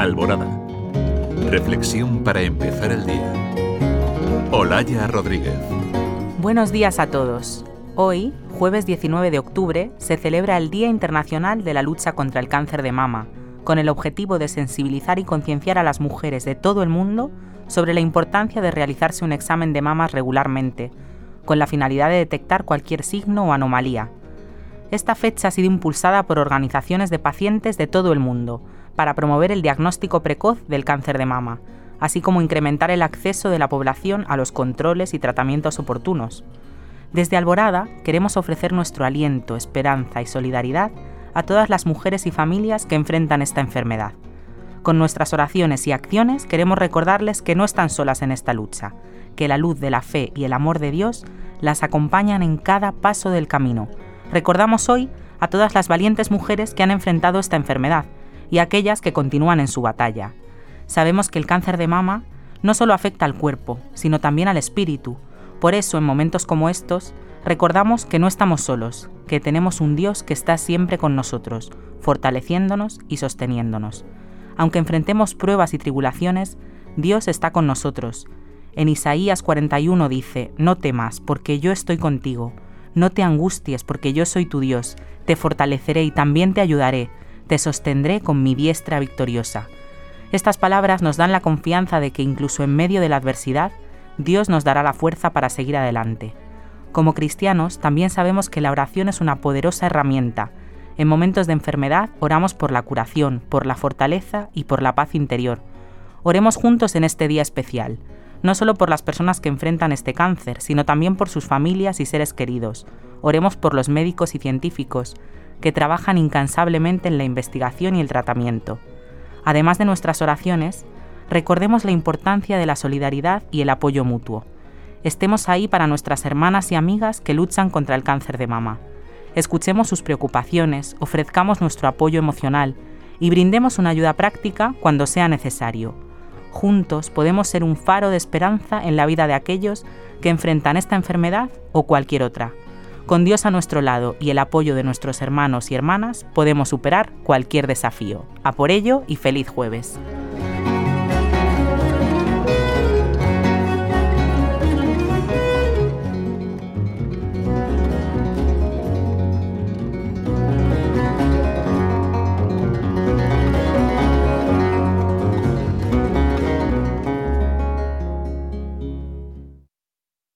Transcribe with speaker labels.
Speaker 1: Alborada. Reflexión para empezar el día. Olaya Rodríguez.
Speaker 2: Buenos días a todos. Hoy, jueves 19 de octubre, se celebra el Día Internacional de la Lucha contra el Cáncer de Mama, con el objetivo de sensibilizar y concienciar a las mujeres de todo el mundo sobre la importancia de realizarse un examen de mamas regularmente, con la finalidad de detectar cualquier signo o anomalía. Esta fecha ha sido impulsada por organizaciones de pacientes de todo el mundo, para promover el diagnóstico precoz del cáncer de mama, así como incrementar el acceso de la población a los controles y tratamientos oportunos. Desde Alborada queremos ofrecer nuestro aliento, esperanza y solidaridad a todas las mujeres y familias que enfrentan esta enfermedad. Con nuestras oraciones y acciones queremos recordarles que no están solas en esta lucha, que la luz de la fe y el amor de Dios las acompañan en cada paso del camino. Recordamos hoy a todas las valientes mujeres que han enfrentado esta enfermedad y aquellas que continúan en su batalla. Sabemos que el cáncer de mama no solo afecta al cuerpo, sino también al espíritu. Por eso, en momentos como estos, recordamos que no estamos solos, que tenemos un Dios que está siempre con nosotros, fortaleciéndonos y sosteniéndonos. Aunque enfrentemos pruebas y tribulaciones, Dios está con nosotros. En Isaías 41 dice, No temas, porque yo estoy contigo. No te angusties, porque yo soy tu Dios. Te fortaleceré y también te ayudaré. Te sostendré con mi diestra victoriosa. Estas palabras nos dan la confianza de que incluso en medio de la adversidad, Dios nos dará la fuerza para seguir adelante. Como cristianos, también sabemos que la oración es una poderosa herramienta. En momentos de enfermedad, oramos por la curación, por la fortaleza y por la paz interior. Oremos juntos en este día especial, no solo por las personas que enfrentan este cáncer, sino también por sus familias y seres queridos. Oremos por los médicos y científicos, que trabajan incansablemente en la investigación y el tratamiento. Además de nuestras oraciones, recordemos la importancia de la solidaridad y el apoyo mutuo. Estemos ahí para nuestras hermanas y amigas que luchan contra el cáncer de mama. Escuchemos sus preocupaciones, ofrezcamos nuestro apoyo emocional y brindemos una ayuda práctica cuando sea necesario. Juntos podemos ser un faro de esperanza en la vida de aquellos que enfrentan esta enfermedad o cualquier otra. Con Dios a nuestro lado y el apoyo de nuestros hermanos y hermanas podemos superar cualquier desafío. A por ello y feliz jueves.